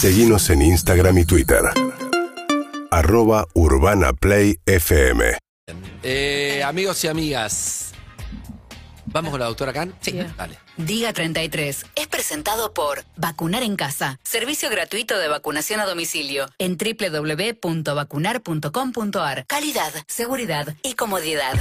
Seguimos en Instagram y Twitter. Arroba Urbana Play FM. Eh, amigos y amigas, ¿vamos con la doctora Khan? Sí. Dale. Diga 33 es presentado por Vacunar en Casa, servicio gratuito de vacunación a domicilio en www.vacunar.com.ar. Calidad, seguridad y comodidad.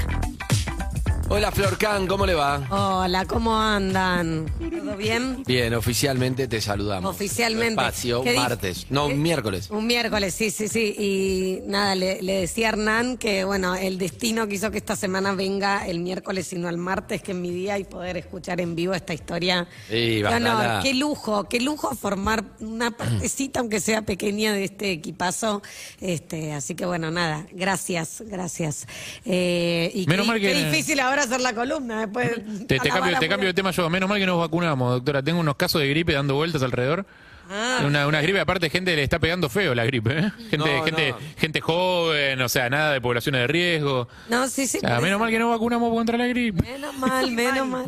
Hola Flor Khan, ¿cómo le va? Hola, ¿cómo andan? ¿Todo bien? Bien, oficialmente te saludamos. Oficialmente. Espacio, ¿Qué di- martes. No, qué- miércoles. Un miércoles, sí, sí, sí. Y nada, le, le decía a Hernán que, bueno, el destino quiso que esta semana venga el miércoles y no el martes, que es mi día, y poder escuchar en vivo esta historia. Sí, Qué honor, bacana. qué lujo, qué lujo formar una partecita, aunque sea pequeña, de este equipazo. Este, así que, bueno, nada, gracias, gracias. Eh, y Menos qué, mal que- qué difícil ahora hacer la columna después. Te, te la cambio, te cambio de tema yo. Menos mal que nos vacunamos, doctora. Tengo unos casos de gripe dando vueltas alrededor. Ah. Una, una gripe, aparte, gente le está pegando feo la gripe. ¿eh? Gente, No, gente, no. gente joven, o sea, nada de poblaciones de riesgo. No, sí, sí. O sea, menos mal que no vacunamos contra la gripe. Menos mal, menos mal.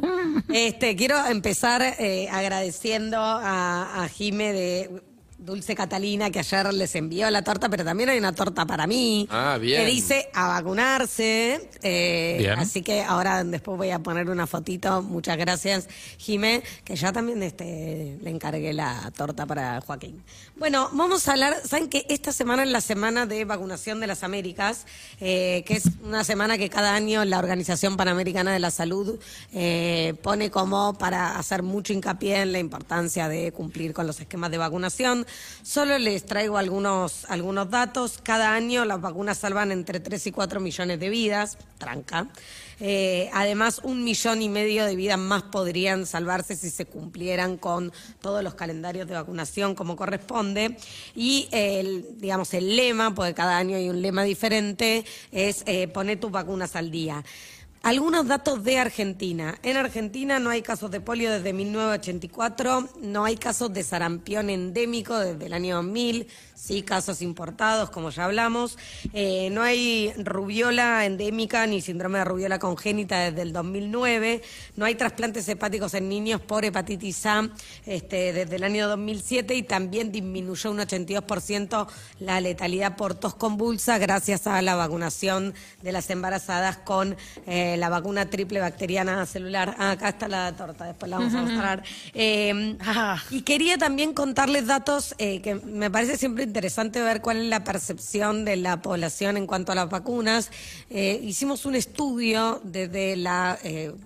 Este, quiero empezar eh, agradeciendo a, a Jime de Dulce Catalina, que ayer les envió la torta, pero también hay una torta para mí. Ah, bien. Que dice a vacunarse. eh, Bien. Así que ahora después voy a poner una fotito. Muchas gracias, Jime, que ya también este, le encargué la torta para Joaquín. Bueno, vamos a hablar, saben que esta semana es la semana de vacunación de las Américas, eh, que es una semana que cada año la Organización Panamericana de la Salud eh, pone como para hacer mucho hincapié en la importancia de cumplir con los esquemas de vacunación. Solo les traigo algunos, algunos datos. Cada año las vacunas salvan entre 3 y 4 millones de vidas, tranca. Eh, además, un millón y medio de vidas más podrían salvarse si se cumplieran con todos los calendarios de vacunación como corresponde. Y el, digamos, el lema, porque cada año hay un lema diferente, es eh, poner tus vacunas al día. Algunos datos de Argentina. En Argentina no hay casos de polio desde 1984, no hay casos de sarampión endémico desde el año 2000, sí casos importados, como ya hablamos. Eh, no hay rubiola endémica ni síndrome de rubiola congénita desde el 2009. No hay trasplantes hepáticos en niños por hepatitis A este, desde el año 2007 y también disminuyó un 82% la letalidad por tos convulsa gracias a la vacunación de las embarazadas con eh, la vacuna triple bacteriana celular. Ah, acá está la torta, después la vamos a mostrar. Eh, y quería también contarles datos eh, que me parece siempre interesante ver cuál es la percepción de la población en cuanto a las vacunas. Eh, hicimos un estudio desde la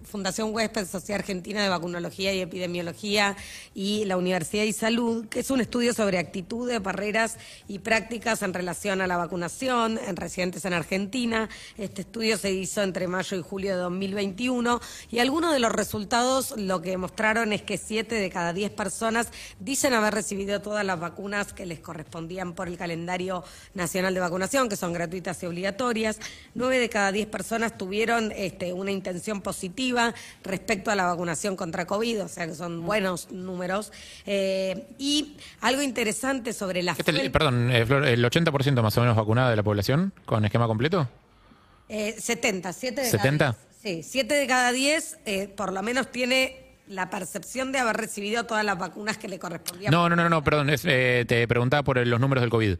Fundación Huésped, Sociedad Argentina de Vacunología y Epidemiología y la Universidad de Salud, que es un estudio sobre actitudes, barreras y prácticas en relación a la vacunación en residentes en Argentina. Este estudio se hizo entre mayo y julio de 2021 y algunos de los resultados lo que mostraron es que 7 de cada 10 personas dicen haber recibido todas las vacunas que les correspondían por el calendario nacional de vacunación, que son gratuitas y obligatorias. 9 de cada 10 personas tuvieron este, una intención positiva respecto a la vacunación contra COVID, o sea que son buenos números. Eh, y algo interesante sobre la Este, perdón, eh, Flor, ¿el 80% más o menos vacunada de la población con esquema completo? Eh, 70, 7 de ¿70? cada 10. Sí, 7 de cada 10 eh, por lo menos tiene la percepción de haber recibido todas las vacunas que le correspondían. No, no, no, no, perdón. es, eh, te preguntaba por los números del COVID.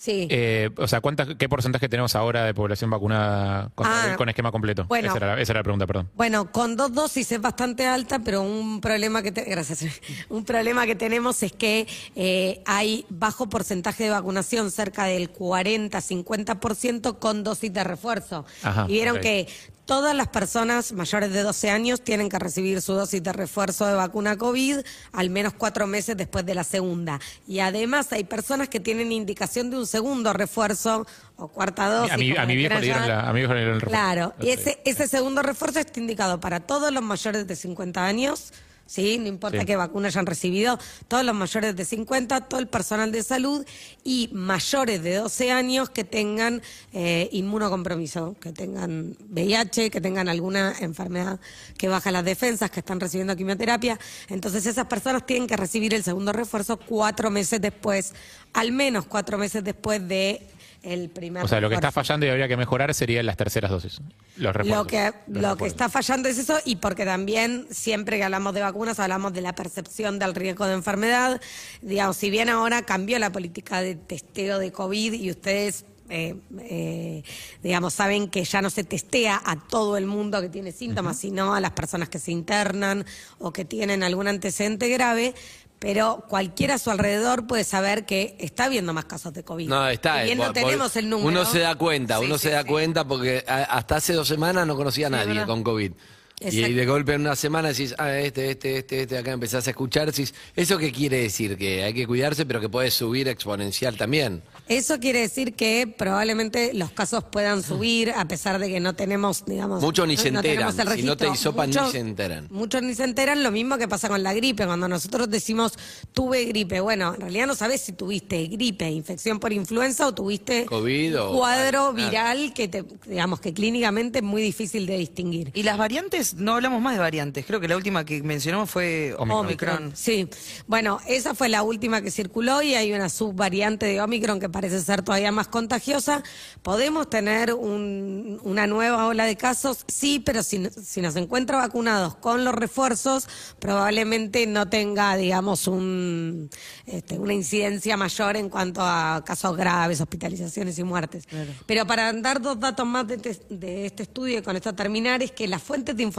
Sí. Eh, o sea, ¿cuántas, ¿qué porcentaje tenemos ahora de población vacunada con, Ah, con esquema completo? bueno. esa, era la, esa era la pregunta, perdón. Bueno, con dos dosis es bastante alta, pero un problema que te- gracias, un problema que tenemos es que eh, hay bajo porcentaje de vacunación, cerca del 40-50% con dosis de refuerzo. Ajá, y vieron que todas las personas mayores de 12 años tienen que recibir su dosis de refuerzo de vacuna COVID al menos cuatro meses después de la segunda. Y además hay personas que tienen indicación de un segundo refuerzo o cuarta dosis. a mi, a viejo le dieron, llamar. la, a mi viejo le dieron el refuerzo. Claro, y ese, ese segundo refuerzo está indicado para todos los mayores de 50 años, ¿sí? No importa Sí. qué vacuna hayan recibido, todos los mayores de 50, todo el personal de salud y mayores de 12 años que tengan eh, inmunocompromiso, que tengan VIH, que tengan alguna enfermedad que baja las defensas, que están recibiendo quimioterapia. Entonces esas personas tienen que recibir el segundo refuerzo cuatro meses después, al menos cuatro meses después de el primer O sea, lo que está fallando y habría que mejorar serían las terceras dosis. Los refuerzos. Lo que, Los lo que está fallando es eso y porque también siempre que hablamos de vacunas hablamos de la percepción del riesgo de enfermedad. Digamos, si bien ahora cambió la política de testeo de COVID y ustedes... eh, eh, digamos, saben que ya no se testea a todo el mundo que tiene síntomas, sino a las personas que se internan o que tienen algún antecedente grave, pero cualquiera a su alrededor puede saber que está habiendo más casos de COVID. No, está. Bien eh, no por- tenemos el número. Uno se da cuenta, Sí, uno sí, se da sí. cuenta porque a- hasta hace dos semanas no conocía a nadie verdad. con COVID. Y, de golpe en una semana decís, ah, este, este, este, este, acá empezás a escuchar, decís, ¿eso qué quiere decir? Que hay que cuidarse, pero que puede subir exponencial también. Eso quiere decir que probablemente los casos puedan subir a pesar de que no tenemos, digamos... Muchos ni se enteran. Si no te hisopan, ni Muchos- se enteran. Muchos ni se enteran, lo mismo que pasa con la gripe. Cuando nosotros decimos tuve gripe, bueno, en realidad no sabes si tuviste gripe, infección por influenza o tuviste COVID un cuadro ah. viral que, te, digamos, que clínicamente es muy difícil de distinguir. Y las variantes, no hablamos más de variantes. Creo que la última que mencionamos fue Omicron. Omicron. Sí, bueno, esa fue la última que circuló y hay una subvariante de Omicron que parece ser todavía más contagiosa. ¿Podemos tener un- una nueva ola de casos? Sí, pero si, si nos encuentra vacunados con los refuerzos, probablemente no tenga, digamos, un, este, una incidencia mayor en cuanto a casos graves, hospitalizaciones y muertes. Pero para dar dos datos más de, te- de este estudio y con esto terminar, es que las fuentes de información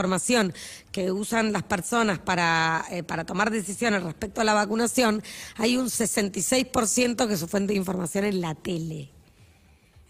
que usan las personas para, eh, para tomar decisiones respecto a la vacunación, hay un 66% que su fuente de información es la tele.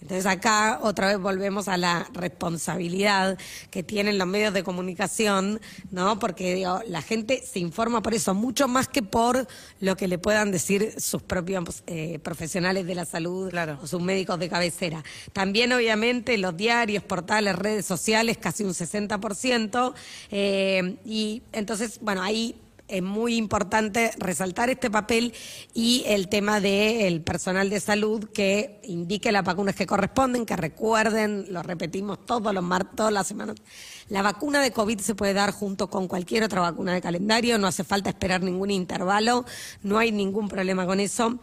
Entonces acá otra vez volvemos a la responsabilidad que tienen los medios de comunicación, ¿no? Porque digo, la gente se informa por eso, mucho más que por lo que le puedan decir sus propios eh, profesionales de la salud Claro. o sus médicos de cabecera. También obviamente los diarios, portales, redes sociales, casi un 60%. eh, y entonces, bueno, ahí es muy importante resaltar este papel y el tema del personal de salud que indique las vacunas que corresponden, que recuerden, lo repetimos todos los mar todas las semanas. La vacuna de COVID se puede dar junto con cualquier otra vacuna de calendario, no hace falta esperar ningún intervalo, no hay ningún problema con eso.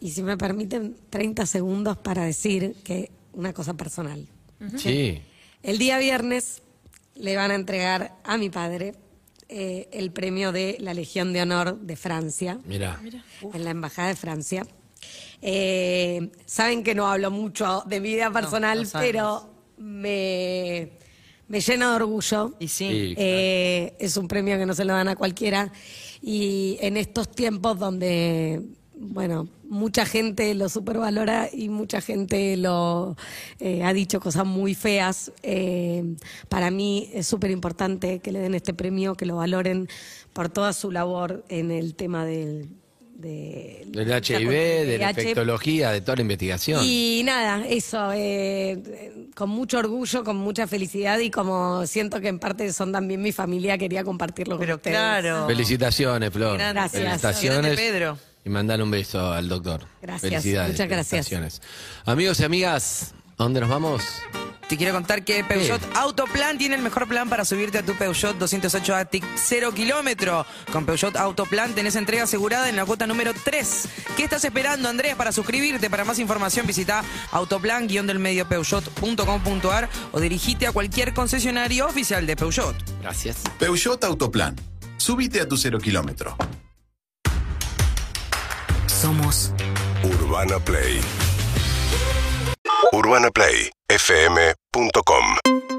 Y si me permiten 30 segundos para decir que una cosa personal. Sí. El día viernes le van a entregar a mi padre eh, el premio de la Legión de Honor de Francia, Mira. en la Embajada de Francia. Eh, saben que no hablo mucho de mi vida personal, pero me, me llena de orgullo. Y sí. Sí. Eh, es un premio que no se lo dan a cualquiera. Y en estos tiempos donde, bueno, mucha gente lo supervalora y mucha gente lo eh, ha dicho cosas muy feas, eh, para mí es súper importante que le den este premio, que lo valoren por toda su labor en el tema del... De, Del HIV, de la infectología, de toda la investigación. Y nada, eso, eh, con mucho orgullo, con mucha felicidad y como siento que en parte son también mi familia, quería compartirlo con Pero ustedes. claro. Felicitaciones, Flor. Gracias. Felicitaciones. Grande, Pedro. Y mandale un beso al doctor. Gracias, Felicidades. muchas gracias. Amigos y amigas, ¿a dónde nos vamos? Te quiero contar que Peugeot Autoplan tiene el mejor plan para subirte a tu Peugeot 208 Atic 0 kilómetro. Con Peugeot Autoplan tenés entrega asegurada en la cuota número 3. ¿Qué estás esperando, Andrés, para suscribirte? Para más información visita autoplan-del-medio peugeot.com.ar o dirigite a cualquier concesionario oficial de Peugeot. Gracias. Peugeot Autoplan. Subite a tu cero kilómetro. Somos Urbana Play. UrbanaPlayFM.com